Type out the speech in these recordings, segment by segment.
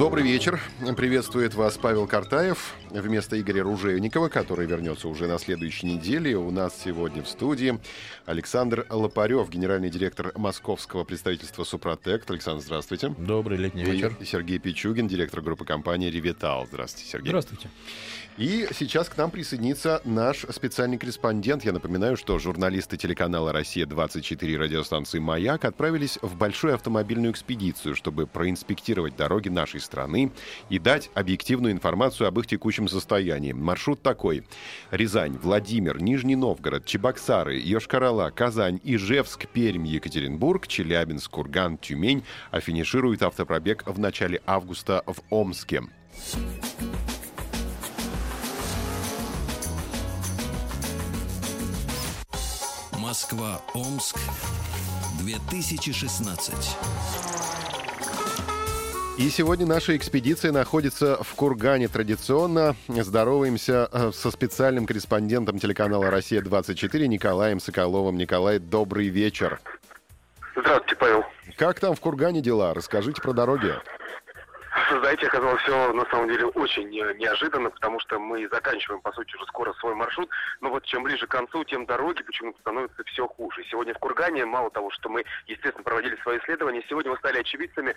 Добрый вечер. Приветствует вас Павел Картаев вместо Игоря Ружейникова, который вернется уже на следующей неделе. У нас сегодня в студии Александр Лопарев, генеральный директор московского представительства «Супротект». Александр, здравствуйте. Добрый летний вечер. И Сергей Пичугин, директор группы компании «Ревитал». Здравствуйте, Сергей. Здравствуйте. И сейчас к нам присоединится наш специальный корреспондент. Я напоминаю, что журналисты телеканала «Россия-24» радиостанции «Маяк» отправились в большую автомобильную экспедицию, чтобы проинспектировать дороги нашей страны и дать объективную информацию об их текущем состоянии. Маршрут такой. Рязань, Владимир, Нижний Новгород, Чебоксары, Йошкар-Ола, Казань, Ижевск, Пермь, Екатеринбург, Челябинск, Курган, Тюмень, а финиширует автопробег в начале августа в Омске. Москва-Омск 2016. И сегодня наша экспедиция находится в Кургане. Традиционно здороваемся э, со специальным корреспондентом телеканала «Россия-24» Николаем Соколовым. Николай, добрый вечер. Здравствуйте, Павел. Как там в Кургане дела? Расскажите про дороги. Знаете, оказалось все на самом деле очень неожиданно, потому что мы заканчиваем, по сути, уже скоро свой маршрут. Но вот чем ближе к концу, тем дороги почему-то становятся все хуже. Сегодня в Кургане, мало того, что мы, естественно, проводили свои исследования, сегодня мы стали очевидцами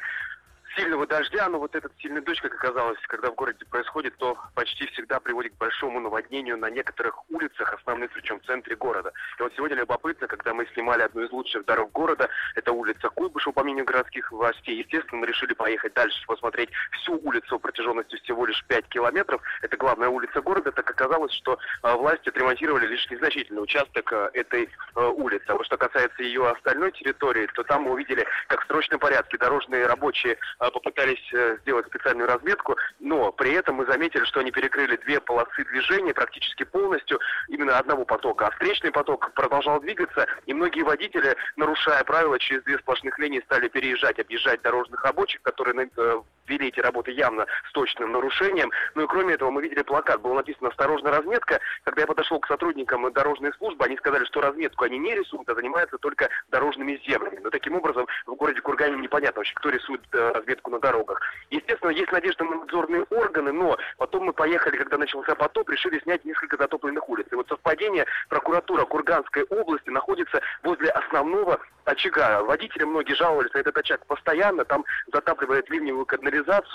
сильного дождя, но вот этот сильный дождь, как оказалось, когда в городе происходит, то почти всегда приводит к большому наводнению на некоторых улицах, основных, причем в центре города. И вот сегодня любопытно, когда мы снимали одну из лучших дорог города, это улица Куйбышева, по мнению городских властей, естественно, мы решили поехать дальше, посмотреть всю улицу протяженностью всего лишь 5 километров. Это главная улица города, так оказалось, что э, власти отремонтировали лишь незначительный участок э, этой э, улицы. А вот что касается ее остальной территории, то там мы увидели, как в срочном порядке дорожные рабочие а, попытались э, сделать специальную разметку, но при этом мы заметили, что они перекрыли две полосы движения практически полностью, именно одного потока, а встречный поток продолжал двигаться, и многие водители, нарушая правила, через две сплошных линии стали переезжать, объезжать дорожных рабочих, которые э, вели эти работы явно с точным нарушением. Ну и кроме этого мы видели плакат, было написано «Осторожно, разметка». Когда я подошел к сотрудникам дорожной службы, они сказали, что разметку они не рисуют, а занимаются только дорожными землями. Но таким образом в городе Кургане непонятно вообще, кто рисует э, разметку на дорогах. Естественно, есть надежда на надзорные органы, но потом мы поехали, когда начался потоп, решили снять несколько затопленных улиц. И вот совпадение, прокуратура Курганской области находится возле основного очага. Водители многие жаловались на этот очаг постоянно, там затапливает ливневую канализацию,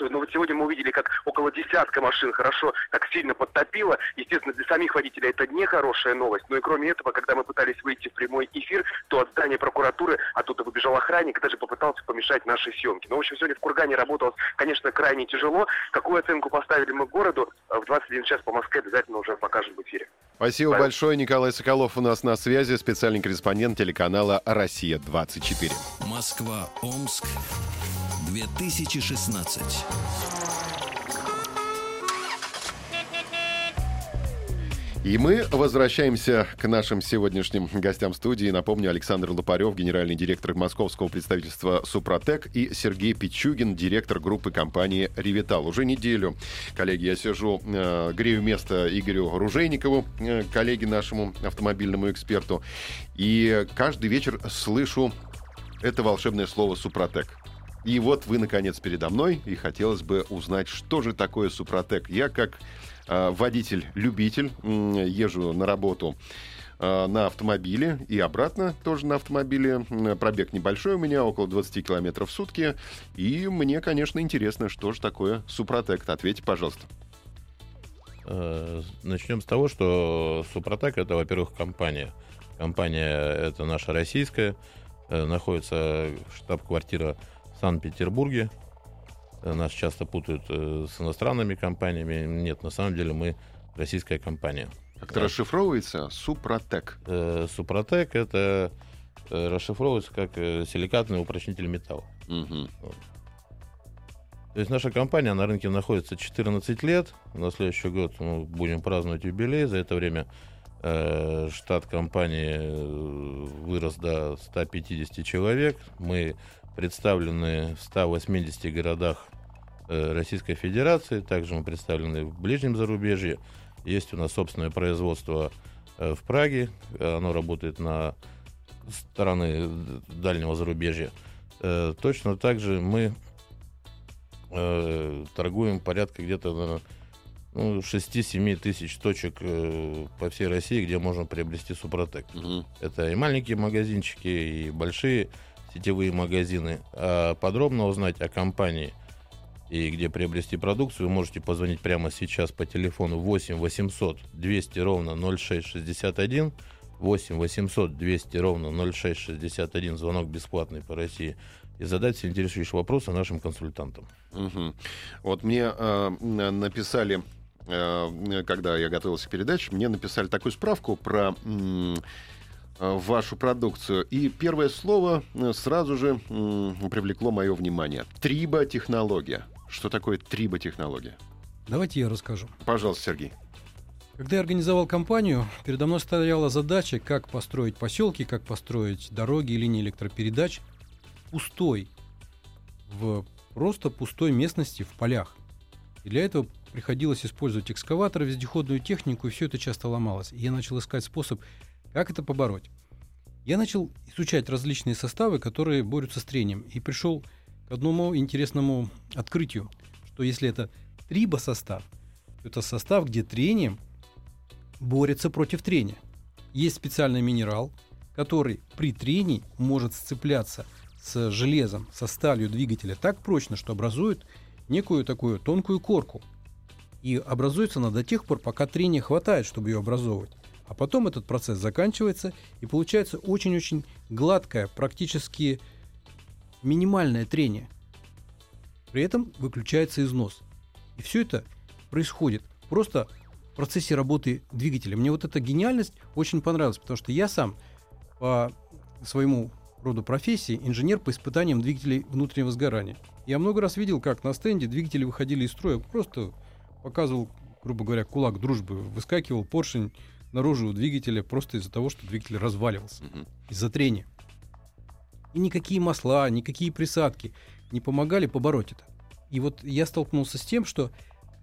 но вот сегодня мы увидели, как около десятка машин хорошо так сильно подтопило. Естественно, для самих водителей это не хорошая новость, но и кроме этого, когда мы пытались выйти в прямой эфир, то от здания прокуратуры оттуда выбежал охранник и даже попытался помешать нашей съемке. Но, в общем, сегодня в Кургане работалось, конечно, крайне тяжело. Какую оценку поставили мы городу, в 21 час по Москве обязательно уже покажем в эфире. Спасибо Правильно? большое. Николай Соколов у нас на связи, специальный корреспондент телеканала «Россия-24». Москва-Омск, 2016. И мы возвращаемся к нашим сегодняшним гостям студии. Напомню, Александр Лопарев, генеральный директор московского представительства «Супротек», и Сергей Пичугин, директор группы компании «Ревитал». Уже неделю, коллеги, я сижу, э, грею место Игорю Ружейникову, э, коллеге нашему автомобильному эксперту, и каждый вечер слышу это волшебное слово «Супротек». И вот вы, наконец, передо мной, и хотелось бы узнать, что же такое «Супротек». Я, как э, водитель-любитель, езжу на работу э, на автомобиле и обратно тоже на автомобиле. Пробег небольшой у меня, около 20 километров в сутки. И мне, конечно, интересно, что же такое «Супротек». Ответьте, пожалуйста. Э, начнем с того, что «Супротек» — это, во-первых, компания. Компания это наша российская, находится штаб-квартира Санкт-Петербурге. Э, нас часто путают э, с иностранными компаниями. Нет, на самом деле мы российская компания. Как это да. расшифровывается? Супротек. Э, Супротек это расшифровывается как силикатный упрочнитель металла. Угу. Вот. То есть наша компания на рынке находится 14 лет. На следующий год мы будем праздновать юбилей. За это время э, штат компании вырос до 150 человек. Мы представлены в 180 городах э, Российской Федерации. Также мы представлены в ближнем зарубежье. Есть у нас собственное производство э, в Праге. Оно работает на стороны дальнего зарубежья. Э, точно так же мы торгуем порядка где-то ну, 6-7 тысяч точек по всей России, где можно приобрести Супротек. Мгм. Это и маленькие магазинчики, и большие сетевые магазины. А подробно узнать о компании и где приобрести продукцию, вы можете позвонить прямо сейчас по телефону 8 800 200 ровно 0661. 8 800 200 ровно 0661. Звонок бесплатный по России. И задать все интересующие вопросы нашим консультантам. Мгм. Вот мне э, на- написали, э, когда я готовился к передаче, мне написали такую справку про м, э, вашу продукцию. И первое слово э, сразу же привлекло мое внимание. Триботехнология. Что такое триботехнология? Давайте я расскажу. Пожалуйста, Сергей. Когда я организовал компанию, передо мной стояла задача, как построить поселки, как построить дороги и линии электропередач пустой, в просто пустой местности в полях. И для этого приходилось использовать экскаваторы, вездеходную технику, и все это часто ломалось. И я начал искать способ, как это побороть. Я начал изучать различные составы, которые борются с трением, и пришел к одному интересному открытию, что если это трибосостав, то это состав, где трением борется против трения. Есть специальный минерал, который при трении может сцепляться с железом, со сталью двигателя так прочно, что образует некую такую тонкую корку. И образуется она до тех пор, пока трения хватает, чтобы ее образовывать. А потом этот процесс заканчивается, и получается очень-очень гладкое, практически минимальное трение. При этом выключается износ. И все это происходит просто в процессе работы двигателя. Мне вот эта гениальность очень понравилась, потому что я сам по своему роду профессии инженер по испытаниям двигателей внутреннего сгорания. Я много раз видел, как на стенде двигатели выходили из строя, просто показывал, грубо говоря, кулак дружбы, выскакивал поршень наружу у двигателя просто из-за того, что двигатель разваливался, Мгм. из-за трения. И никакие масла, никакие присадки не помогали побороть это. И вот я столкнулся с тем, что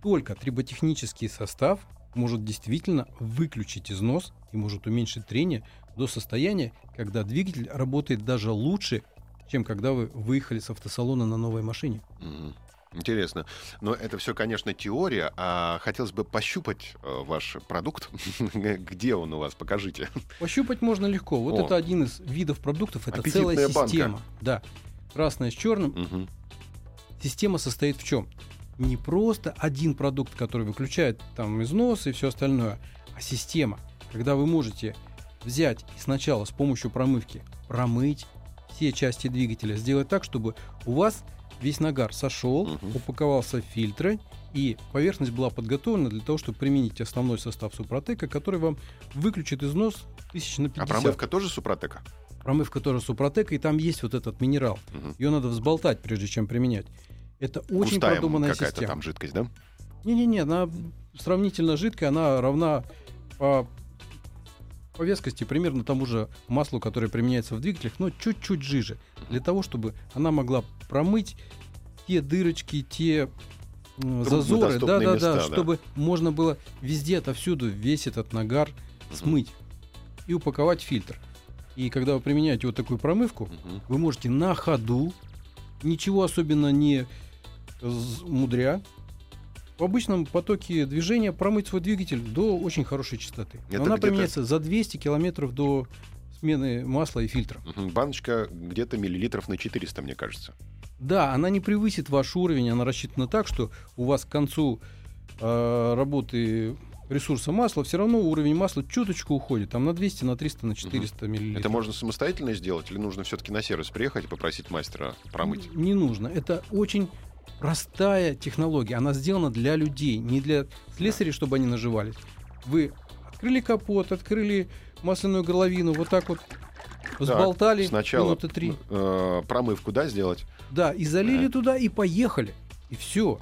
только триботехнический состав может действительно выключить износ и может уменьшить трение до состояния, когда двигатель работает даже лучше, чем когда вы выехали с автосалона на новой машине. Мгм. Интересно. Но это все, конечно, теория, а хотелось бы пощупать э, ваш продукт. Где он у вас? Покажите. Пощупать можно легко. Вот О. это один из видов продуктов. Это целая банка. система. Да. Красное с черным. Мгм. Система состоит в чем? Не просто один продукт, который выключает там износ и все остальное, а система, когда вы можете взять и сначала с помощью промывки промыть все части двигателя, сделать так, чтобы у вас весь нагар сошел, Мгм. упаковался в фильтры, и поверхность была подготовлена для того, чтобы применить основной состав Супротека, который вам выключит износ тысяч на 50. А промывка тоже супротека? Промывка тоже Супротека, и там есть вот этот минерал. Мгм. Ее надо взболтать, прежде чем применять. Это очень Густая продуманная какая-то система. там жидкость, да? Не-не-не, она сравнительно жидкая, она равна по, по вескости примерно тому же маслу, которое применяется в двигателях, но чуть-чуть жиже. Для того, чтобы она могла промыть те дырочки, те зазоры, да-да-да, места, да. чтобы можно было везде, отовсюду весь этот нагар смыть и упаковать фильтр. И когда вы применяете вот такую промывку, вы можете на ходу, ничего особенно не мудря, в обычном потоке движения промыть свой двигатель до очень хорошей частоты. Но Это она применяется за 200 километров до смены масла и фильтра. Мгм. Баночка где-то миллилитров на 400, мне кажется. Да, она не превысит ваш уровень, она рассчитана так, что у вас к концу э, работы ресурса масла все равно уровень масла чуточку уходит, там на 200, на 300, на 400 миллилитров. Это можно самостоятельно сделать или нужно все-таки на сервис приехать и попросить мастера промыть? Не нужно. Это очень простая технология. Она сделана для людей, не для слесарей, чтобы они наживались. Вы открыли капот, открыли масляную горловину, вот так вот взболтали Сначала минуты три. э, промывку, да, сделать? Да, и залили Да. туда и поехали. И все.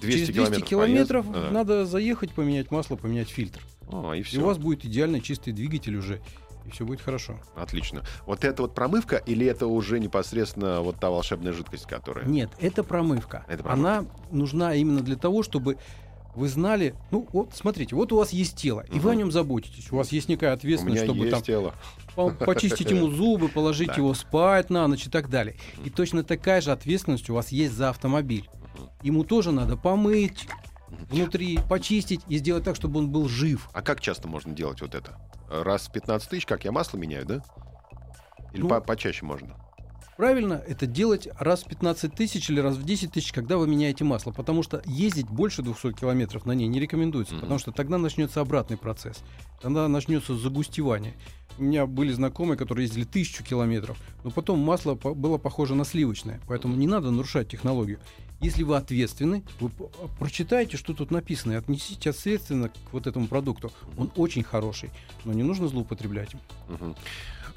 200 Через 200 километров, километров поезд- да. надо заехать, поменять масло, поменять фильтр. А, и И все. у вас будет идеально чистый двигатель уже. И все будет хорошо. Отлично. Вот это вот промывка или это уже непосредственно вот та волшебная жидкость, которая? Нет, это промывка. Это промывка. Она нужна именно для того, чтобы вы знали, ну вот смотрите, вот у вас есть тело, и Мгм. вы о нем заботитесь. У вас есть некая ответственность, чтобы там тело. по- почистить ему зубы, положить его спать на ночь и так далее. И точно такая же ответственность у вас есть за автомобиль. Ему тоже надо помыть внутри, почистить и сделать так, чтобы он был жив. А как часто можно делать вот это? Раз в 15 тысяч, как я масло меняю, да? Или Ну, по- почаще можно? Правильно это делать раз в 15 тысяч или раз в 10 тысяч, когда вы меняете масло. Потому что ездить больше 200 километров на ней не рекомендуется. Мгм. Потому что тогда начнется обратный процесс. Тогда начнется загустевание. У меня были знакомые, которые ездили тысячу километров, но потом масло было похоже на сливочное. Поэтому не надо нарушать технологию. Если вы ответственны, вы п- прочитайте, что тут написано, и отнесите ответственно к вот этому продукту. Он очень хороший, но не нужно злоупотреблять им. Мгм.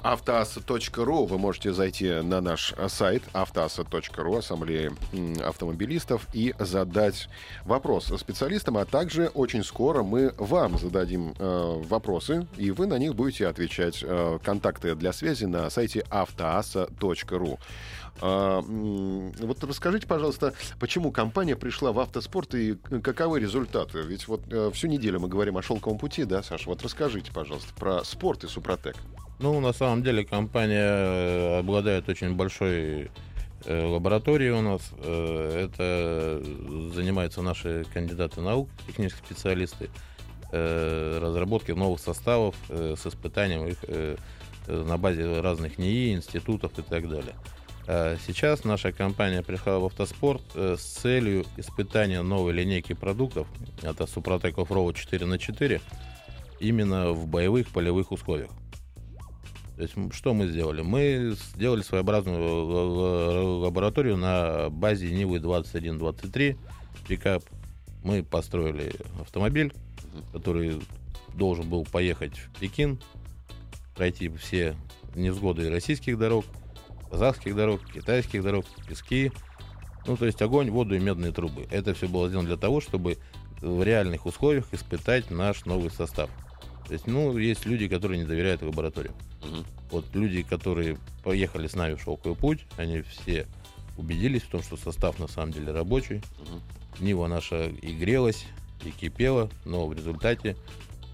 Автоаса.ру вы можете зайти на наш э, сайт автоаса.ру ассамблеи м, автомобилистов и задать вопрос специалистам, а также очень скоро мы вам зададим э, вопросы, и вы на них будете отвечать. Э, контакты для связи на сайте автоаса.ру. А, вот расскажите, пожалуйста, почему компания пришла в автоспорт и каковы результаты? Ведь вот э, всю неделю мы говорим о шелковом пути, да, Саша? Вот расскажите, пожалуйста, про спорт и Супротек. Ну, на самом деле, компания э, обладает очень большой лабораторией у нас. Это занимаются наши кандидаты наук, технические специалисты, разработки новых составов э, с испытанием их э, э, на базе разных НИИ, институтов и так далее. А Сейчас наша компания пришла в автоспорт э, с целью испытания новой линейки продуктов. Это Супротек Offroad 4 на 4 именно в боевых полевых условиях. То есть что мы сделали? Мы сделали своеобразную лабораторию на базе Нивы 2123 пикап. Мы построили автомобиль, который должен был поехать в Пекин, пройти все невзгоды российских дорог, казахских дорог, китайских дорог, пески. Ну, то есть огонь, воду и медные трубы. Это все было сделано для того, чтобы в реальных условиях испытать наш новый состав. То есть, ну, есть люди, которые не доверяют лаборатории. Вот люди, которые поехали с нами в шелковый путь, они все убедились в том, что состав на самом деле рабочий. Мгм. Нива наша и грелась, и кипела, но в результате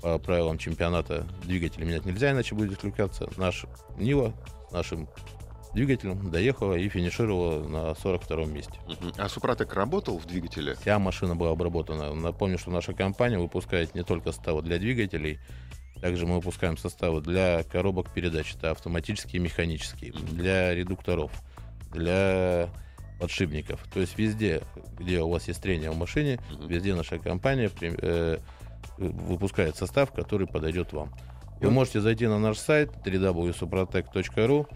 по правилам чемпионата двигатель менять нельзя, иначе будет отключаться. Наш Нива нашим двигателем доехала и финишировала на 42-м месте. А Супротек работал в двигателе? Вся машина была обработана. Напомню, что наша компания выпускает не только составы для двигателей, также мы выпускаем составы для коробок передач, это автоматические и механические, для редукторов, для подшипников. То есть везде, где у вас есть трение в машине, Мгм. везде наша компания э, выпускает состав, который подойдет вам. Вы можете зайти на наш сайт www.suprotec.ru.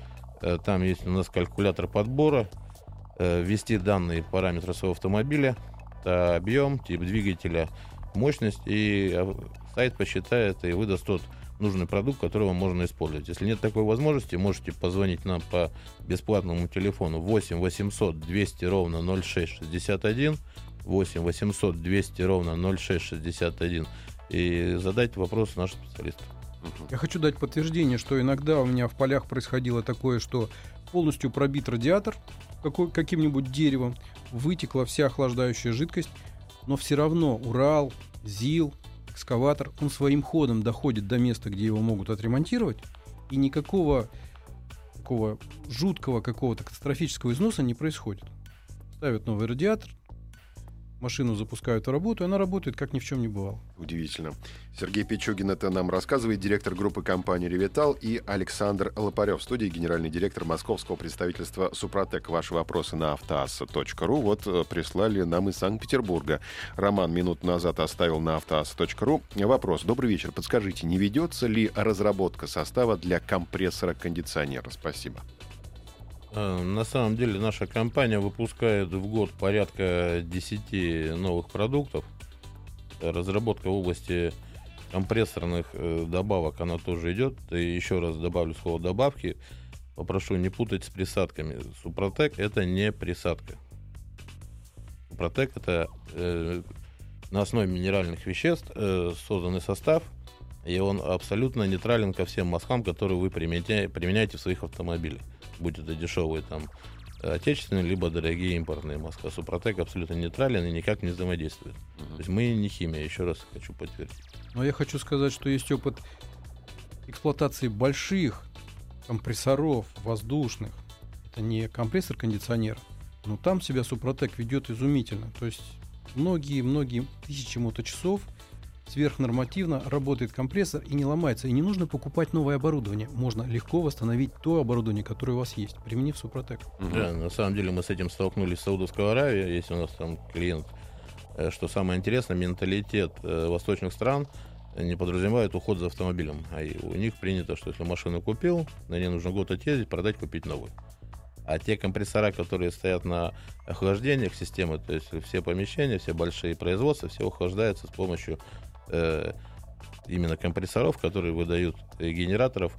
Э, Там есть у нас калькулятор подбора. э, Ввести данные параметры своего автомобиля, это объем, тип двигателя, мощность, и э, сайт посчитает и выдаст тот нужный продукт, который вам можно использовать. Если нет такой возможности, можете позвонить нам по бесплатному телефону 8 800 200 ровно 0661, 8 800 200 ровно 0661 и задать вопрос нашим специалистам. Я хочу дать подтверждение, что иногда у меня в полях происходило такое, что полностью пробит радиатор какой- каким-нибудь деревом, вытекла вся охлаждающая жидкость, но все равно Урал, ЗИЛ, экскаватор, он своим ходом доходит до места, где его могут отремонтировать, и никакого такого жуткого какого-то катастрофического износа не происходит. Ставят новый радиатор, машину запускают в работу, и она работает, как ни в чем не бывало. Удивительно. Сергей Пичугин это нам рассказывает, директор группы компании «Ревитал», и Александр Лопарев студии, генеральный директор московского представительства «Супротек». Ваши вопросы на автоасса.ру вот э, прислали нам из Санкт-Петербурга. Роман минут назад оставил на автоасса.ру. Вопрос. Добрый вечер. Подскажите, не ведется ли разработка состава для компрессора кондиционера? Спасибо. Э, На самом деле наша компания выпускает в год порядка 10 новых продуктов. Разработка в области компрессорных э, добавок, она тоже идет. И еще раз добавлю слово добавки. Попрошу не путать с присадками. Супротек это не присадка. Супротек это э, на основе минеральных веществ э, созданный состав, и он абсолютно нейтрален ко всем мазкам, которые вы применяете, применяете в своих автомобилях. Будь это дешевые там отечественные, либо дорогие импортные маска. Супротек абсолютно нейтрален и никак не взаимодействует. То есть мы не химия, еще раз хочу подтвердить. Но я хочу сказать, что есть опыт эксплуатации больших компрессоров воздушных. Это не компрессор-кондиционер, но там себя Супротек ведет изумительно. То есть многие-многие тысячи моточасов сверхнормативно работает компрессор и не ломается. И не нужно покупать новое оборудование. Можно легко восстановить то оборудование, которое у вас есть, применив Супротек. Да, на самом деле мы с этим столкнулись в Саудовской Аравии. Если у нас там клиент, э, что самое интересное, менталитет э, восточных стран не подразумевает уход за автомобилем. А у них принято, что если машину купил, на ней нужно год отъездить, продать, купить новую. А те компрессора, которые стоят на охлаждениях системы, то есть все помещения, все большие производства, все охлаждаются с помощью э, именно компрессоров, которые выдают э, генераторов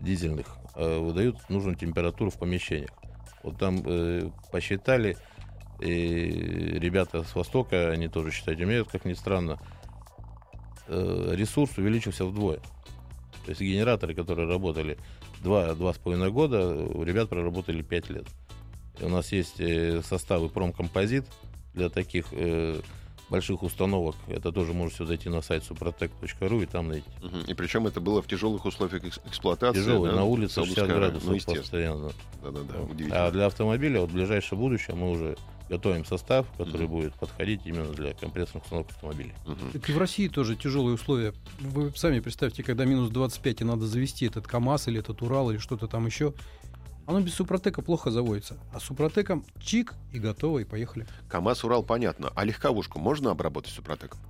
дизельных, э, выдают нужную температуру в помещениях. Вот там э, посчитали, и ребята с Востока, они тоже считать умеют, как ни странно, э, ресурс увеличился вдвое. То есть генераторы, которые работали два, два с половиной года, у ребят проработали пять лет. И у нас есть э, составы промкомпозит для таких э, больших установок. Это тоже можете зайти на сайт suprotec.ru и там найти. Угу. И причем это было в тяжелых условиях эксплуатации. Тяжелый, да? на улице 60 градусов ну, постоянно. Да-да-да, А для автомобиля, вот в ближайшее будущее мы уже готовим состав, который угу. будет подходить именно для компрессорных установок автомобилей. Угу. Так и в России тоже тяжелые условия. Вы сами представьте, когда минус 25 и надо завести этот КАМАЗ или этот Урал или что-то там еще, оно без Супротека плохо заводится. А Супротеком чик и готово, и поехали. КАМАЗ, Урал, понятно. А легковушку можно обработать Супротеком?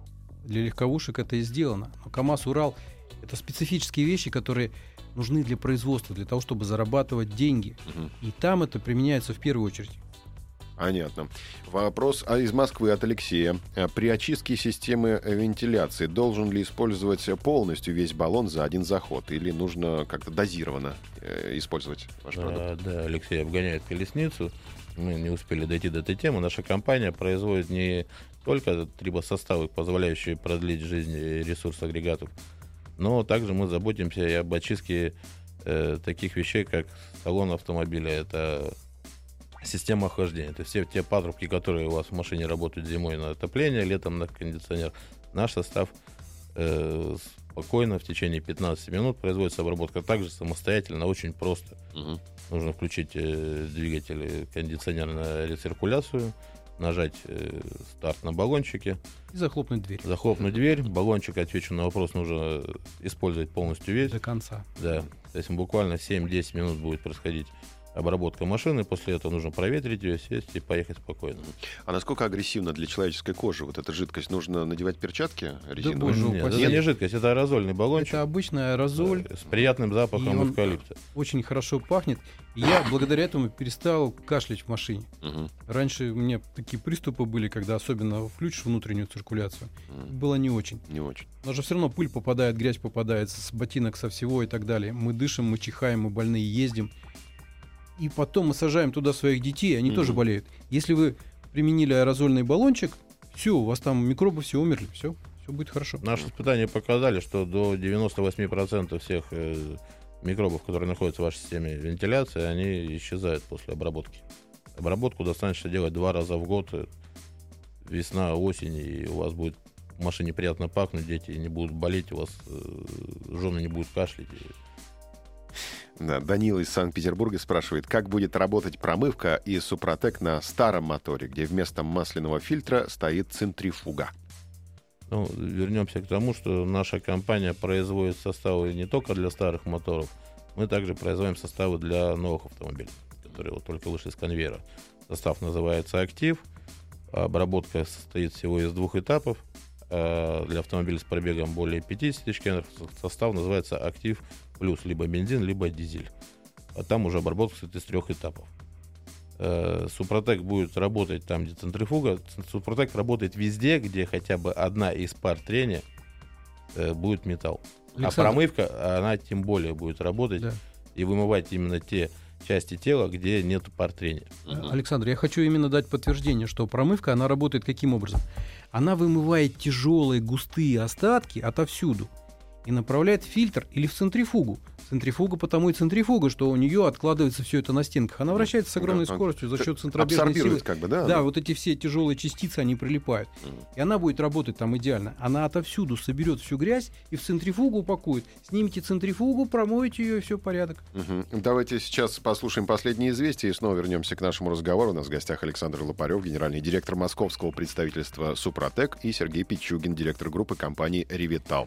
Для легковушек это и сделано. Но КАМАЗ, Урал — это специфические вещи, которые нужны для производства, для того, чтобы зарабатывать деньги. Угу. И там это применяется в первую очередь. Понятно. Вопрос а из Москвы от Алексея. Э, при очистке системы вентиляции должен ли использовать полностью весь баллон за один заход? Или нужно как-то дозированно э, использовать ваш продукт? А, да, Алексей обгоняет колесницу. Мы не успели дойти до этой темы. Наша компания производит не только трибосоставы, позволяющие продлить жизнь ресурс агрегатов, но также мы заботимся и об очистке э, таких вещей, как салон автомобиля. Это система охлаждения. То есть все те патрубки, которые у вас в машине работают зимой на отопление, летом на кондиционер, наш состав э, спокойно в течение 15 минут производится обработка также самостоятельно, очень просто. Угу. Нужно включить э, двигатель кондиционер на рециркуляцию, нажать э, старт на баллончике. И захлопнуть дверь. Захлопнуть дверь. Баллончик, отвечу на вопрос, нужно использовать полностью весь. До конца. Да. То есть буквально 7-10 минут будет происходить обработка машины, после этого нужно проветрить ее, сесть и поехать спокойно. А насколько агрессивно для человеческой кожи вот эта жидкость? Нужно надевать перчатки резиновые? Да, Нет, это не жидкость, это аэрозольный баллончик. Это обычный аэрозоль. С приятным запахом эвкалипта. Очень хорошо пахнет. И я благодаря этому перестал кашлять в машине. Угу. Раньше у меня такие приступы были, когда особенно включишь внутреннюю циркуляцию. Угу. Было не очень. Не очень. Но же все равно пыль попадает, грязь попадает с ботинок, со всего и так далее. Мы дышим, мы чихаем, мы больные ездим и потом мы сажаем туда своих детей, они mm-hmm. тоже болеют. Если вы применили аэрозольный баллончик, все, у вас там микробы все умерли, все, все будет хорошо. Наши испытания показали, что до 98% всех э, микробов, которые находятся в вашей системе вентиляции, они исчезают после обработки. Обработку достаточно делать два раза в год, э, весна, осень, и у вас будет в машине приятно пахнуть, дети не будут болеть, у вас э, жены не будут кашлять. Да, Данила из Санкт-Петербурга спрашивает, как будет работать промывка и Супротек на старом моторе, где вместо масляного фильтра стоит центрифуга. Ну, вернемся к тому, что наша компания производит составы не только для старых моторов, мы также производим составы для новых автомобилей, которые вот только вышли с конвейера. Состав называется «Актив», обработка состоит всего из двух этапов. А для автомобиля с пробегом более 50 тысяч километров состав называется «Актив плюс либо бензин, либо дизель. А там уже обработка состоит из трех этапов. Э, Супротек будет работать там, где центрифуга. Супротек работает везде, где хотя бы одна из пар трения э, будет металл. А Александр. А промывка, она тем более будет работать да. и вымывать именно те части тела, где нет пар трения. Александр, я хочу именно дать подтверждение, что промывка, она работает каким образом? Она вымывает тяжелые густые остатки отовсюду и направляет в фильтр или в центрифугу. Центрифуга потому и центрифуга, что у нее откладывается все это на стенках. Она вращается с огромной Да, скоростью за счет центробежной силы. Как бы, да? Да, вот эти все тяжелые частицы, они прилипают. И она будет работать там идеально. Она отовсюду соберет всю грязь и в центрифугу упакует. Снимите центрифугу, промоете ее, и все порядок. Мгм. Давайте сейчас послушаем последние известия и снова вернемся к нашему разговору. У нас в гостях Александр Лопарев, генеральный директор московского представительства «Супротек» и Сергей Пичугин, директор группы компании «Ревитал».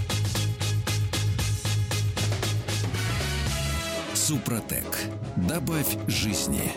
Супротек. Добавь жизни.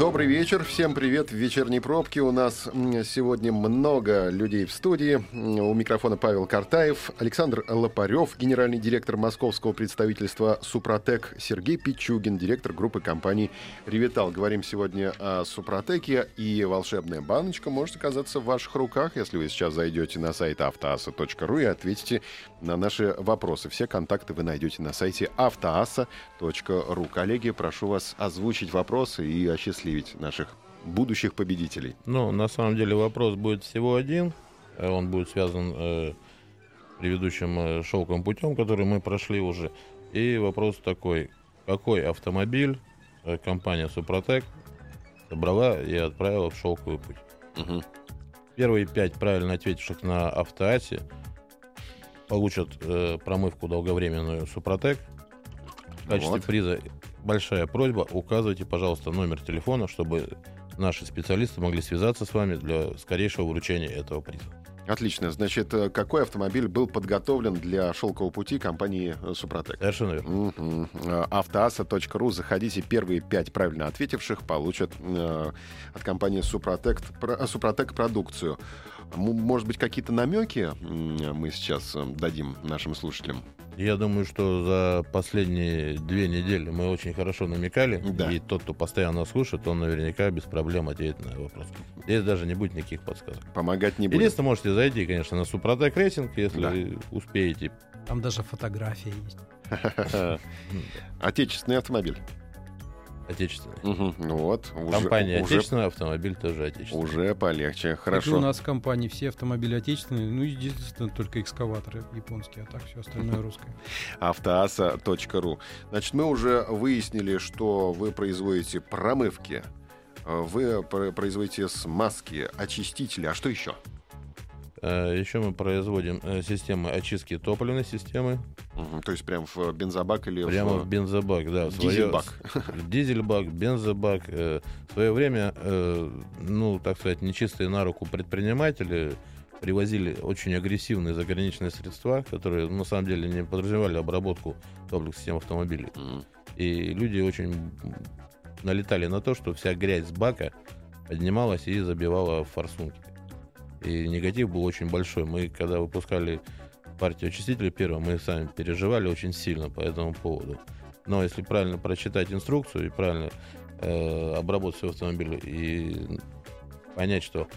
Добрый вечер, всем привет в вечерней пробке. У нас сегодня много людей в студии. У микрофона Павел Картаев, Александр Лопарев, генеральный директор московского представительства «Супротек», Сергей Пичугин, директор группы компаний «Ревитал». Говорим сегодня о «Супротеке», и волшебная баночка может оказаться в ваших руках, если вы сейчас зайдете на сайт автоаса.ру и ответите на наши вопросы. Все контакты вы найдете на сайте автоаса.ру. Коллеги, прошу вас озвучить вопросы и осчастливить наших будущих победителей. Ну, на самом деле вопрос будет всего один. Он будет связан э, предыдущим э, шелковым путем, который мы прошли уже. И вопрос такой. Какой автомобиль э, компания Супротек собрала и отправила в шелковый путь? Мгм. Первые пять правильно ответивших на автоасе получат э, промывку долговременную Супротек. В качестве Вот. приза большая просьба, указывайте, пожалуйста, номер телефона, чтобы наши специалисты могли связаться с вами для скорейшего вручения этого приза. Отлично. Значит, э, какой автомобиль был подготовлен для шелкового пути компании э, «Супротек»? Совершенно верно. Э, Автоаса.ру. Заходите. Первые пять правильно ответивших получат э, от компании «Супротек», про- «Супротек» продукцию. Может быть, какие-то намеки мы сейчас дадим нашим слушателям? Я думаю, что за последние две недели мы очень хорошо намекали, Да. и тот, кто постоянно слушает, он наверняка без проблем ответит на вопрос. Здесь даже не будет никаких подсказок. Помогать не будет. Единственное, можете зайти, конечно, на Супротек рейтинг, если Да. успеете. Там даже фотография есть. Отечественный автомобиль. Отечественный. Мгм. Ну Вот. Уже, Компания уже, отечественная, автомобиль тоже отечественный. уже полегче. Хорошо. у нас в компании все автомобили отечественные, ну, единственное, только экскаваторы японские, а так все остальное русское. автоаса.ру. Значит, мы уже выяснили, что вы производите промывки, э, вы про- производите смазки, очистители. А что еще? Э, Еще мы производим э, системы очистки топливной системы. Мгм, То есть прям в бензобак или Прямо в... в бензобак, да. в свое- дизельбак. в Дизельбак, бензобак. Э, В свое время, э, ну, так сказать, нечистые на руку предприниматели привозили очень агрессивные заграничные средства, которые на самом деле не подразумевали обработку топливных систем автомобилей. Мгм. И люди очень налетали на то, что вся грязь с бака поднималась и забивала форсунки. И негатив был очень большой. Мы, когда выпускали партию очистителей первую, мы сами переживали очень сильно по этому поводу. Но если правильно прочитать инструкцию и правильно э, обработать свой автомобиль и понять, что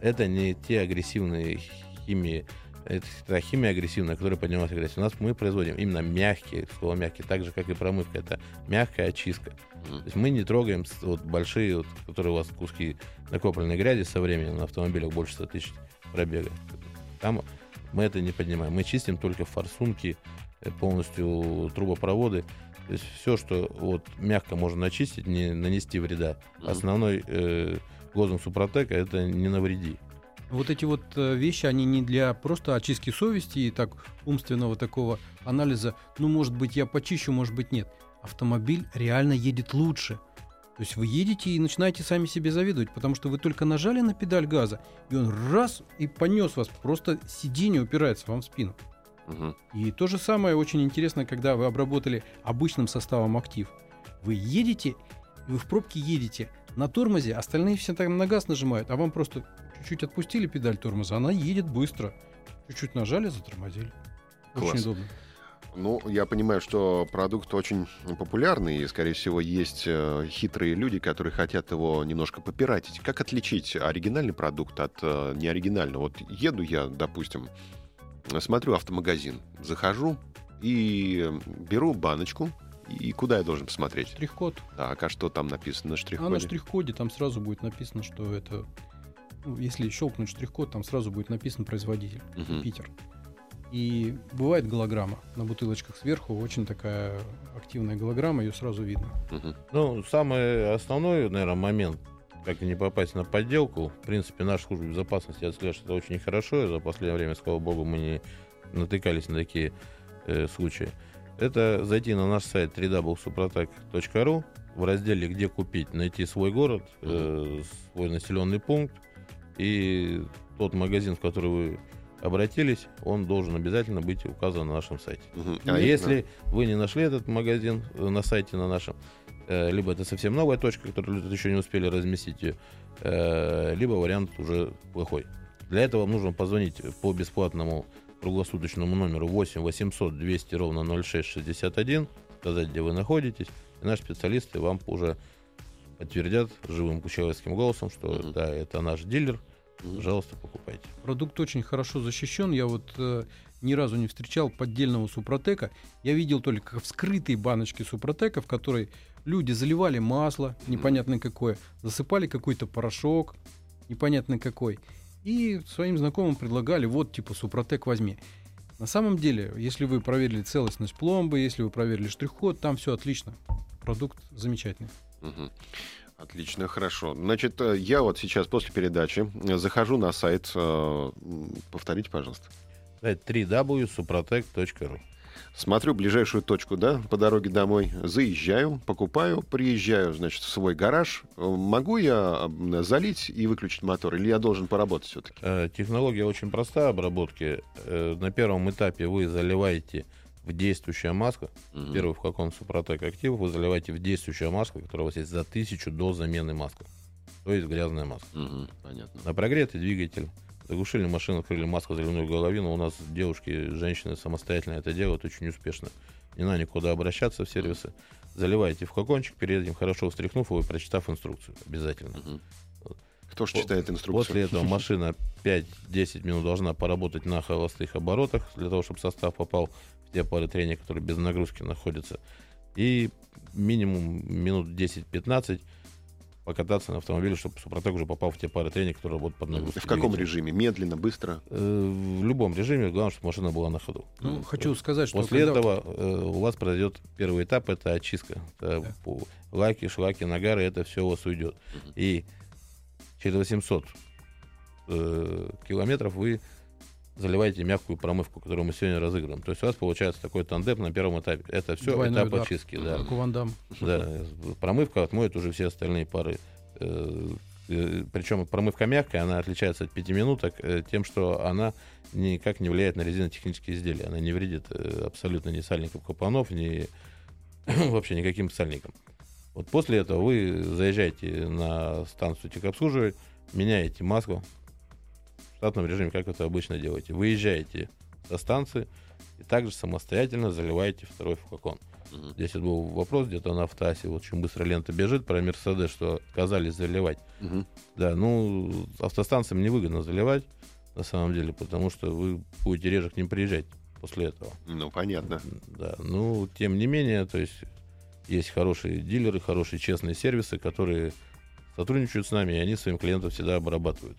это не те агрессивные химии, это та химия агрессивная, которая поднимает агрессию. У нас мы производим именно мягкие, слово мягкие, так же, как и промывка. Это мягкая очистка. То есть мы не трогаем вот, большие, вот, которые у вас куски накопленной грязи со временем на автомобилях больше 100 тысяч пробега. Там мы это не поднимаем. Мы чистим только форсунки, э, полностью трубопроводы. То есть все, что вот мягко можно очистить, не нанести вреда. Основной э, лозунг Супротека это не навреди. Вот эти вот э, вещи, они не для просто очистки совести и так умственного такого анализа, ну, может быть, я почищу, может быть, нет. Автомобиль реально едет лучше. То есть вы едете и начинаете сами себе завидовать, потому что вы только нажали на педаль газа, и он раз и понес вас, просто сиденье упирается вам в спину. Мгм. И то же самое очень интересно, когда вы обработали обычным составом актив. Вы едете, вы в пробке едете, На тормозе остальные все там на газ нажимают, а вам просто чуть-чуть отпустили педаль тормоза, она едет быстро. Чуть-чуть нажали, затормозили. Очень Класс. удобно. Ну, я понимаю, что продукт очень популярный, и, скорее всего, есть э, хитрые люди, которые хотят его немножко попиратить. Как отличить оригинальный продукт от э, неоригинального? Вот еду я, допустим, смотрю автомагазин, захожу и беру баночку, и куда я должен посмотреть? Штрих-код. Так, а что там написано на А на штрих-коде? штрих-коде там сразу будет написано, что это... ну, если щелкнуть штрих-код, там сразу будет написан производитель. Мгм. Питер. И бывает голограмма на бутылочках сверху, очень такая активная голограмма, ее сразу видно. Мгм. Ну, самый основной, наверное, момент, как не попасть на подделку, в принципе, наша служба безопасности отслеживает это очень хорошо, и за последнее время, слава богу, мы не натыкались на такие э, случаи. Это зайти на наш сайт www.suprotec.ru в разделе «Где купить» найти свой город, э, свой населенный пункт, и тот магазин, в который вы обратились, он должен обязательно быть указан на нашем сайте. Мгм. А если вы не нашли этот магазин э, на сайте на нашем, э, либо это совсем новая точка, которую люди еще не успели разместить ее, э, либо вариант уже плохой. Для этого вам нужно позвонить по бесплатному круглосуточному номеру 8 800 200 ровно 0661, сказать, где вы находитесь, и наши специалисты вам уже подтвердят живым человеческим голосом, что Мгм. да, это наш дилер, пожалуйста, покупайте. Продукт очень хорошо защищен. Я вот э, ни разу не встречал поддельного супротека. Я видел только вскрытые баночки супротека, в которой люди заливали масло, непонятно какое, засыпали какой-то порошок, непонятно какой, и своим знакомым предлагали, вот, типа, супротек возьми. На самом деле, если вы проверили целостность пломбы, если вы проверили штрих-код, там все отлично. Продукт замечательный. Мгм. Отлично, хорошо. Значит, э, я вот сейчас после передачи э, захожу на сайт. э, Повторите, пожалуйста. Сайт www.suprotec.ru Смотрю ближайшую точку, да, по дороге домой, заезжаю, покупаю, приезжаю, значит, в свой гараж. Могу я залить и выключить мотор, или я должен поработать все-таки? Технология очень простая обработки. На первом этапе вы заливаете в действующая маска. Первый в каком Супротек актив, вы заливаете в действующая маска, которая у вас есть за тысячу до замены маска. То есть грязная маска. Понятно. На прогретый двигатель. Заглушили машину, открыли маску заливную головину. У нас девушки, женщины самостоятельно это делают очень успешно. Не надо никуда обращаться в сервисы. Заливаете в флакончик, перед этим хорошо встряхнув его и прочитав инструкцию. Обязательно. Мгм. Кто же читает инструкцию? После этого машина 5-10 минут должна поработать на холостых оборотах, для того, чтобы состав попал те пары трения, которые без нагрузки находятся. И минимум минут 10-15 покататься на автомобиле, чтобы Супротек уже попал в те пары трения, которые работают под нагрузкой. В каком режиме? Медленно, быстро? Э, В любом режиме, главное, чтобы машина была на ходу. Ну, хочу сказать, что После когда- этого э, у вас произойдет первый этап, это очистка. Это Да. лаки, шлаки, нагары, это все у вас уйдет. Мгм. И через 800 э, километров вы заливаете мягкую промывку, которую мы сегодня разыграем. То есть у вас получается такой тандем на первом этапе. Это все Двойной этап удар. очистки. Да. Да, промывка отмоет уже все остальные пары. Причем промывка мягкая, она отличается от пятиминуток э, тем, что она никак не влияет на резинотехнические изделия. Она не вредит э, абсолютно ни сальникам клапанов, ни вообще никаким сальникам. Вот после этого вы заезжаете на станцию техобслуживания, меняете маску штатном режиме, как это обычно делаете. Выезжаете со станции и также самостоятельно заливаете второй флакон. Мгм. Здесь вот был вопрос где-то на автоасе, вот очень быстро лента бежит про Мерседес, что отказались заливать. Мгм. Да, ну, автостанциям невыгодно заливать, на самом деле, потому что вы будете реже к ним приезжать после этого. Ну, понятно. Да, ну, тем не менее, то есть есть хорошие дилеры, хорошие честные сервисы, которые сотрудничают с нами, и они своим клиентам всегда обрабатывают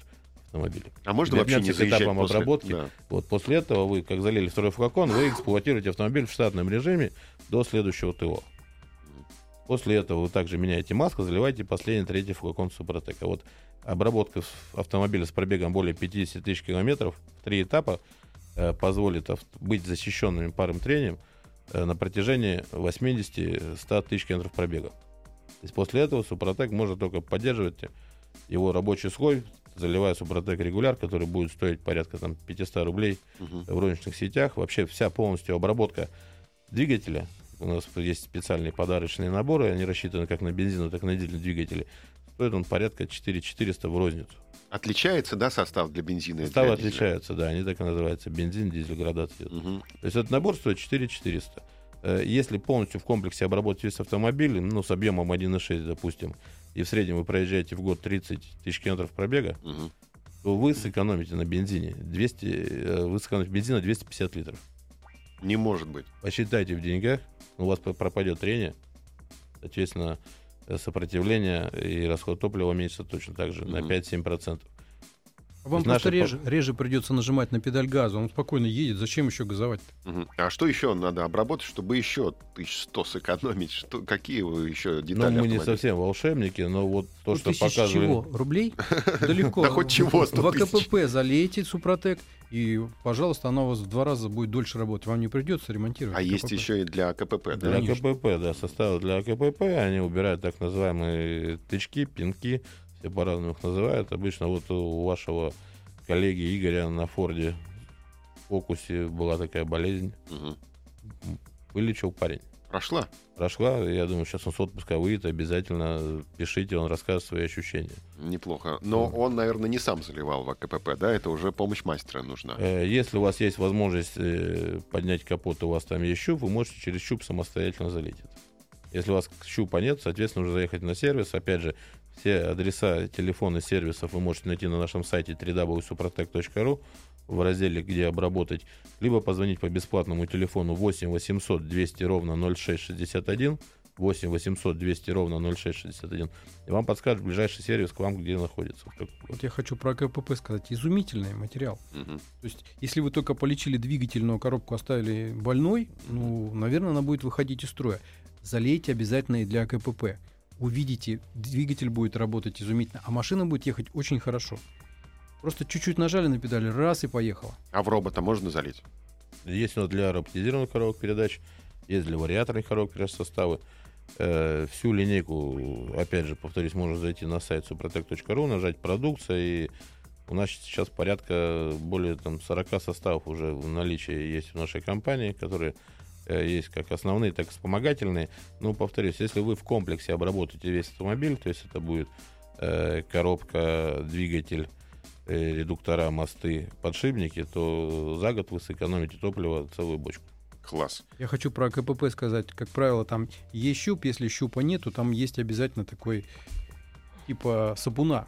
автомобили. А можно вообще не заезжать этапам после? обработки. Да. Вот после этого вы, как залили второй флакон, вы эксплуатируете автомобиль в штатном режиме до следующего ТО. После этого вы также меняете маску, заливаете последний третий флакон Супротека. Вот обработка автомобиля с пробегом более 50 тысяч километров в три этапа э, позволит ав- быть защищенными парным трением э, на протяжении 80-100 тысяч километров пробега. То есть после этого Супротек может только поддерживать его рабочий слой, заливая Супротек регуляр, который будет стоить порядка там, 500 рублей Мгм. в розничных сетях. Вообще вся полностью обработка двигателя. У нас есть специальные подарочные наборы, они рассчитаны как на бензиновые, так и на дизельные двигатели. стоит он порядка 4400 в розницу. Отличается, да, состав для бензина? и Составы для дизеля? отличаются, да, они так и называются, бензин, дизель, градация. Мгм. То есть этот набор стоит 4400. Э, Если полностью в комплексе обработать весь автомобиль, ну, с объемом 1,6, допустим, и в среднем вы проезжаете в год 30 тысяч километров пробега, Мгм. то вы сэкономите на бензине 200, э, вы сэкономите бензина 250 литров. Не может быть. Посчитайте в деньгах, у вас пропадет трение, соответственно, э, сопротивление и расход топлива уменьшится точно так же на Мгм. 5-7%. Вам просто реже, реже придется нажимать на педаль газа. Он спокойно едет. Зачем еще газовать? Мгм. А что еще надо обработать, чтобы еще 1100 сэкономить? Что, какие вы еще Ну, детали мы не совсем волшебники, но вот то, что Ну, тысяч показывали... чего? Рублей? Далеко. Да хоть чего, В 100 тысяч. АКПП залейте Супротек, и, пожалуйста, она у вас в два раза будет дольше работать. Вам не придется ремонтировать. А есть еще и для КПП, да? Для Конечно. КПП, да, составы для КПП, они убирают так называемые тычки, пинки, все по-разному их называют. Обычно вот у вашего коллеги Игоря на Форде в фокусе была такая болезнь. Мгм. Вылечил парень. Прошла? Прошла, я думаю, сейчас он с отпуска выйдет, обязательно пишите, он расскажет свои ощущения. Неплохо. Но он, наверное, не сам заливал в АКПП, да? Это уже помощь мастера нужна. Э, Если у вас есть возможность э, поднять капот, у вас там есть щуп, вы можете через щуп самостоятельно залить это. Если у вас щупа нет, соответственно, нужно заехать на сервис. Опять же, все адреса, телефоны сервисов вы можете найти на нашем сайте www.suprotec.ru в разделе «Где обработать», либо позвонить по бесплатному телефону 8 800 200 ровно 0661, 8 800 200 ровно 0661, и вам подскажет ближайший сервис к вам, где находится. Вот я хочу про КПП сказать. Изумительный материал. Мгм. То есть, если вы только полечили двигатель, но коробку оставили больной, ну, наверное, она будет выходить из строя. Залейте обязательно и для КПП. Увидите, двигатель будет работать изумительно, а машина будет ехать очень хорошо. Просто чуть-чуть нажали на педали, раз и поехала. А в робота можно залить? Есть у нас для роботизированных коробок передач, есть для вариаторных коробок передач составы. Э, всю линейку, опять же, повторюсь, можно зайти на сайт suprotec.ru, нажать «Продукция», и у нас сейчас порядка более там, 40 составов уже в наличии есть в нашей компании, которые есть как основные, так и вспомогательные. Но, повторюсь, если вы в комплексе обработаете весь автомобиль, то есть это будет э, коробка, двигатель, э, редуктора, мосты, подшипники, то за год вы сэкономите топливо целую бочку. Класс. Я хочу про КПП сказать. Как правило, там есть щуп, если щупа нету, там есть обязательно такой типа сапуна.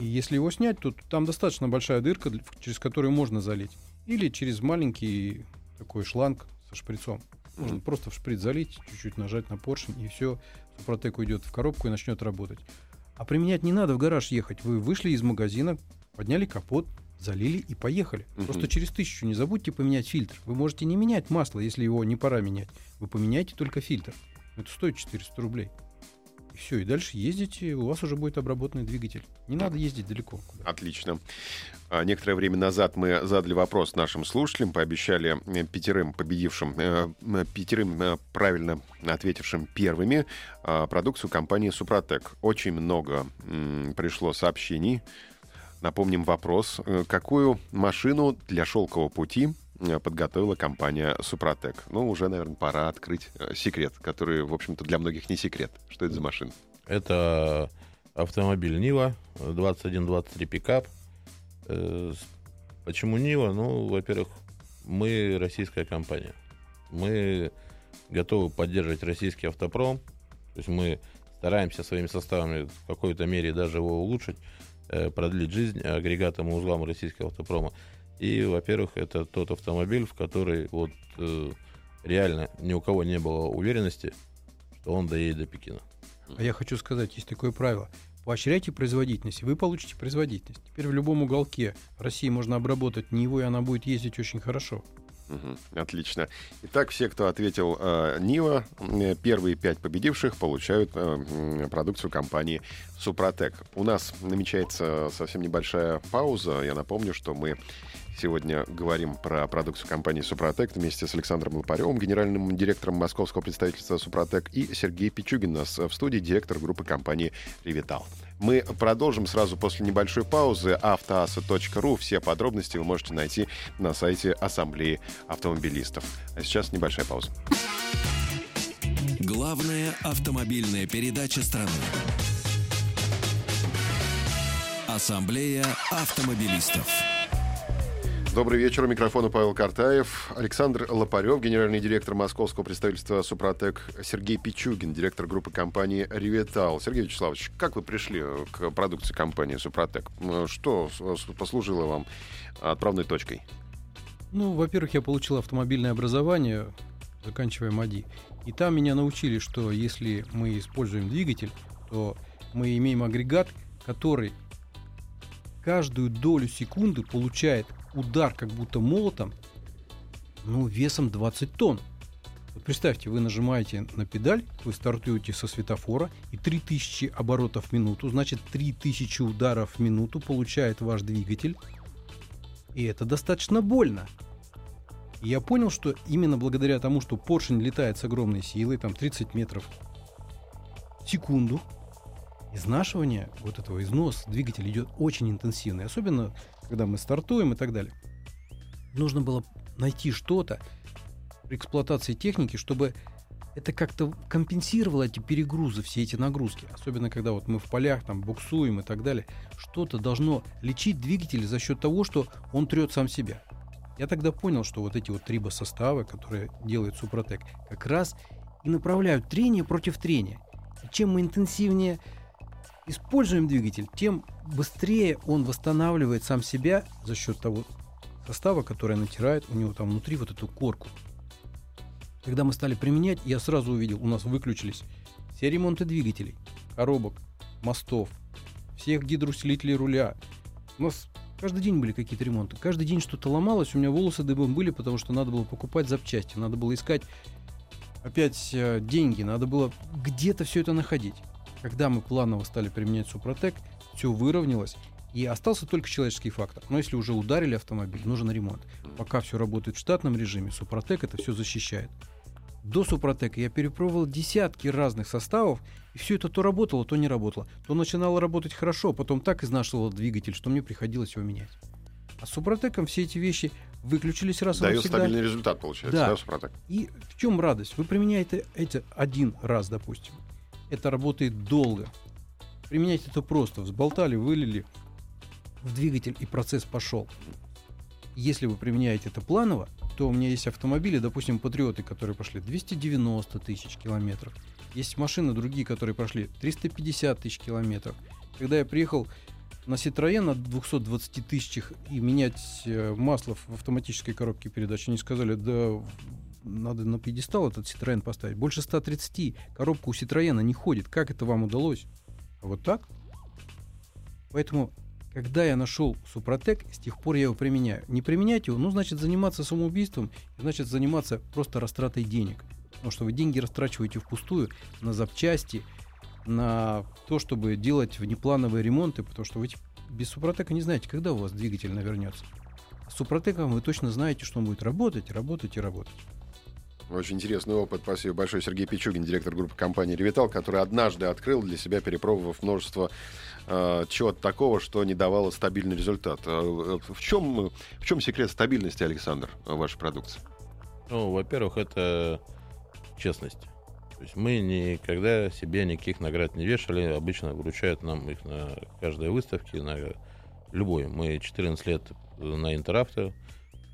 И если его снять, то там достаточно большая дырка, через которую можно залить. Или через маленький такой шланг со шприцом. Можно Мгм. просто в шприц залить, чуть-чуть нажать на поршень, и все, Супротек уйдет в коробку и начнет работать. А применять не надо в гараж ехать. Вы вышли из магазина, подняли капот, залили и поехали. Мгм. Просто через тысячу не забудьте поменять фильтр. Вы можете не менять масло, если его не пора менять. Вы поменяйте только фильтр. Это стоит 400 рублей. Все, и дальше ездите, у вас уже будет обработанный двигатель. Не надо ездить далеко. Отлично. А, Некоторое время назад мы задали вопрос нашим слушателям, пообещали э, пятерым победившим, э, м, пятерым э, правильно ответившим первыми а, продукцию компании Супротек. Очень много пришло сообщений. Напомним вопрос. Э, Какую машину для шелкового пути э, подготовила компания Супротек? Ну, уже, наверное, пора открыть э, секрет, который, в общем-то, для многих не секрет. Что это за машина? Это автомобиль Нива, 2123 пикап. Э, Почему Нива? Ну, во-первых, мы российская компания. Мы готовы поддерживать российский автопром. То есть мы стараемся своими составами в какой-то мере даже его улучшить, э, продлить жизнь агрегатам и узлам российского автопрома. И, во-первых, это тот автомобиль, в который вот э, реально ни у кого не было уверенности, что он доедет до Пекина. А я хочу сказать, есть такое правило. Поощряйте производительность, и вы получите производительность. Теперь в любом уголке России можно обработать Ниву, и она будет ездить очень хорошо. Мгм, Отлично. Итак, все, кто ответил э, Нива, э, первые пять победивших получают э, продукцию компании Супротек. У нас намечается совсем небольшая пауза. Я напомню, что мы сегодня говорим про продукцию компании Супротек вместе с Александром Лопаревым, генеральным директором московского представительства Супротек, и Сергей Пичугин, нас в студии директор группы компании Ревитал. Мы продолжим сразу после небольшой паузы. автоаса.ру. Все подробности вы можете найти на сайте Ассамблеи автомобилистов. А сейчас небольшая пауза. Главная автомобильная передача страны. Ассамблея автомобилистов. Добрый вечер. У микрофона Павел Картаев, Александр Лопарев, генеральный директор московского представительства «Супротек», Сергей Пичугин, директор группы компании «Ривитал». Сергей Вячеславович, как вы пришли к продукции компании «Супротек»? Что послужило вам отправной точкой? Ну, во-первых, я получил автомобильное образование, заканчивая МАДИ. И там меня научили, что если мы используем двигатель, то мы имеем агрегат, который каждую долю секунды получает удар как будто молотом, ну, весом 20 тонн. Вот представьте, вы нажимаете на педаль, вы стартуете со светофора, и 3000 оборотов в минуту, значит 3000 ударов в минуту получает ваш двигатель. И это достаточно больно. И я понял, что именно благодаря тому, что поршень летает с огромной силой, там 30 метров в секунду, изнашивание вот этого износ двигателя идет очень интенсивный, особенно когда мы стартуем и так далее. Нужно было найти что-то при эксплуатации техники, чтобы это как-то компенсировало эти перегрузы, все эти нагрузки. Особенно когда вот мы в полях там буксуем и так далее. Что-то должно лечить двигатель за счет того, что он трет сам себя. Я тогда понял, что вот эти вот трибосоставы, которые делает Супротек, как раз и направляют трение против трения. Чем мы интенсивнее используем двигатель, тем быстрее он восстанавливает сам себя за счет того состава, который натирает у него там внутри вот эту корку. Когда мы стали применять, я сразу увидел, у нас выключились все ремонты двигателей, коробок, мостов, всех гидроусилителей руля. У нас каждый день были какие-то ремонты. Каждый день что-то ломалось, у меня волосы дыбом были, потому что надо было покупать запчасти, надо было искать опять э, деньги, надо было где-то все это находить. Когда мы планово стали применять Супротек, все выровнялось, и остался только человеческий фактор. Но если уже ударили автомобиль, нужен ремонт. Пока все работает в штатном режиме, Супротек это все защищает. До Супротека я перепробовал десятки разных составов, и все это то работало, то не работало. То начинало работать хорошо, потом так изнашивало двигатель, что мне приходилось его менять. А с Супротеком все эти вещи выключились раз и Дает навсегда. стабильный результат, получается, да, Да. Супротек? И в чем радость? Вы применяете это один раз, допустим. Это работает долго. Применять это просто. Взболтали, вылили в двигатель, и процесс пошел. Если вы применяете это планово, то у меня есть автомобили, допустим, патриоты, которые прошли 290 тысяч километров. Есть машины другие, которые прошли 350 тысяч километров. Когда я приехал на Citroёn на 220 тысячах и менять э, масло в автоматической коробке передач, они сказали, да надо на пьедестал этот Citroёn поставить. Больше 130 коробка у Citroёn не ходит. Как это вам удалось? А вот так? Поэтому, когда я нашел Супротек, с тех пор я его применяю. Не применять его, ну, значит, заниматься самоубийством, значит, заниматься просто растратой денег. Потому что вы деньги растрачиваете впустую на запчасти, на то, чтобы делать внеплановые ремонты, потому что вы те- без Супротека не знаете, когда у вас двигатель навернется. С Супротеком вы точно знаете, что он будет работать, работать и работать. Очень интересный опыт. Спасибо большое. Сергей Пичугин, директор группы компании «Ревитал», который однажды открыл для себя, перепробовав множество э, чего-то такого, что не давало стабильный результат. Э, э, В чем, в чем секрет стабильности, Александр, вашей продукции? Ну, во-первых, это честность. То есть мы никогда себе никаких наград не вешали. Обычно вручают нам их на каждой выставке, на любой. Мы 14 лет на Интеравто,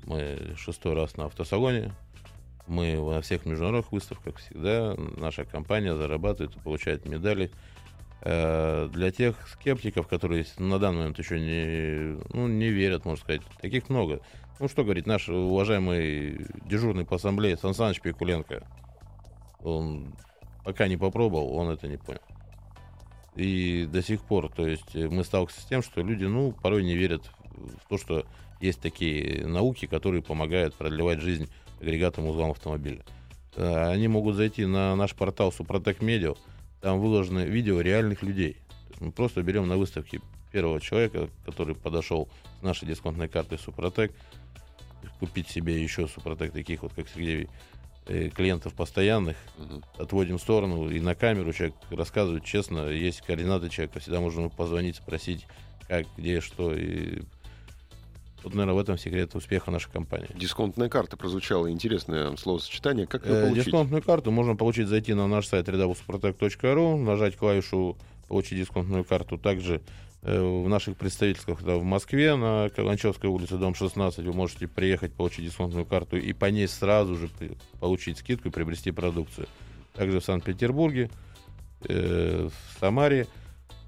мы шестой раз на автосалоне, мы на всех международных выставках всегда. Наша компания зарабатывает и получает медали. Э, Для тех скептиков, которые на данный момент еще не, ну, не верят, можно сказать, таких много. Ну, что говорить, наш уважаемый дежурный по ассамблее Сан Саныч Пикуленко, он пока не попробовал, он это не понял. И до сих пор, то есть э, мы сталкиваемся с тем, что люди, ну, порой не верят в то, что есть такие науки, которые помогают продлевать жизнь агрегатам узлам автомобиля. Э, Они могут зайти на наш портал Супротек Медиа, там выложены видео реальных людей. Мы просто берем на выставке первого человека, который подошел с нашей дисконтной картой Супротек, купить себе еще Супротек таких вот, как Сергей, э, клиентов постоянных, Мгм. отводим в сторону и на камеру человек рассказывает честно, есть координаты человека, всегда можно позвонить, спросить, как, где, что. И вот, наверное, в этом секрет успеха нашей компании. Дисконтная карта прозвучало интересное словосочетание. Как ее Э, получить? Дисконтную карту можно получить, зайти на наш сайт www.suprotec.ru, нажать клавишу «Получить дисконтную карту». Также э, в наших представительствах да, в Москве на Каланчевской улице, дом 16, вы можете приехать, получить дисконтную карту и по ней сразу же получить скидку и приобрести продукцию. Также в Санкт-Петербурге, э, в Самаре,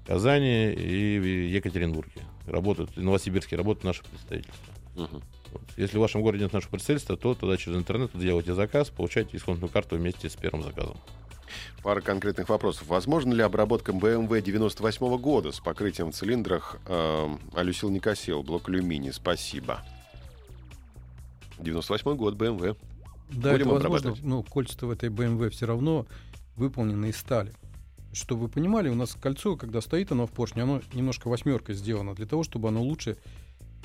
Казани и в Екатеринбурге. Работают, в Новосибирске работают наши представительства. Угу. Вот. Если в вашем городе нет нашего представительства, то тогда через интернет делаете заказ, получаете дисконтную карту вместе с первым заказом. Пара конкретных вопросов. Возможно ли обработка BMW 98 года с покрытием в цилиндрах э, алюсил Никосил, блок алюминий? Спасибо. 98 год, BMW. Да, Будем это возможно, но кольца в этой BMW все равно выполнены из стали. Чтобы вы понимали, у нас кольцо, когда стоит оно в поршне, оно немножко восьмеркой сделано для того, чтобы оно лучше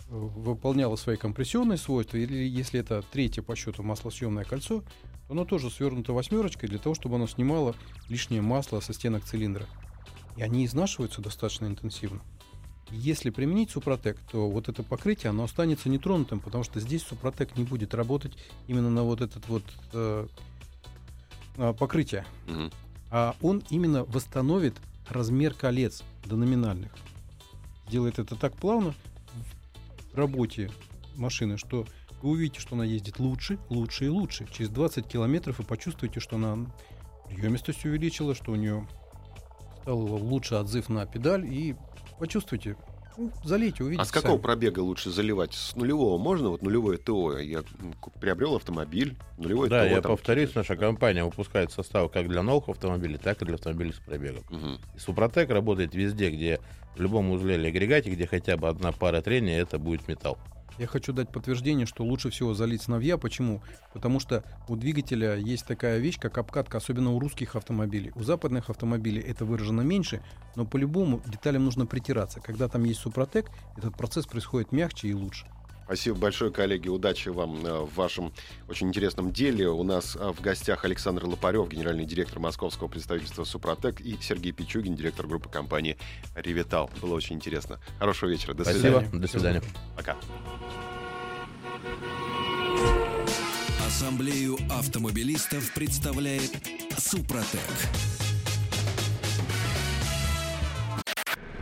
выполняло свои компрессионные свойства, или если это третье по счету маслосъемное кольцо, то оно тоже свернуто восьмерочкой для того, чтобы оно снимало лишнее масло со стенок цилиндра. И они изнашиваются достаточно интенсивно. Если применить Супротек, то вот это покрытие, оно останется нетронутым, потому что здесь Супротек не будет работать именно на вот этот вот э, э покрытие. Угу. А он именно восстановит размер колец до номинальных. Делает это так плавно, работе машины, что вы увидите, что она ездит лучше, лучше и лучше. Через 20 километров вы почувствуете, что она приемистость увеличила, что у нее стал лучше отзыв на педаль, и почувствуйте, ну, залейте, увидите. А с какого сами. пробега лучше заливать? С нулевого можно? Вот нулевое ТО. Я приобрел автомобиль, нулевое да, ТО. Да, я там... повторюсь, наша компания выпускает составы как для новых автомобилей, так и для автомобилей с пробегом. Угу. И Супротек работает везде, где в любом узле или агрегате, где хотя бы одна пара трения, это будет металл. Я хочу дать подтверждение, что лучше всего залить сновья. Почему? Потому что у двигателя есть такая вещь, как обкатка, особенно у русских автомобилей. У западных автомобилей это выражено меньше, но по-любому деталям нужно притираться. Когда там есть супротек, этот процесс происходит мягче и лучше. Спасибо большое, коллеги. Удачи вам э, в вашем очень интересном деле. У нас э, в гостях Александр Лопарев, генеральный директор московского представительства «Супротек», и Сергей Пичугин, директор группы компании «Ревитал». Было очень интересно. Хорошего вечера. До Спасибо. свидания. До свидания. Пока. Ассамблею автомобилистов представляет «Супротек».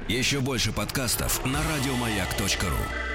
Еще больше подкастов на радиомаяк.ру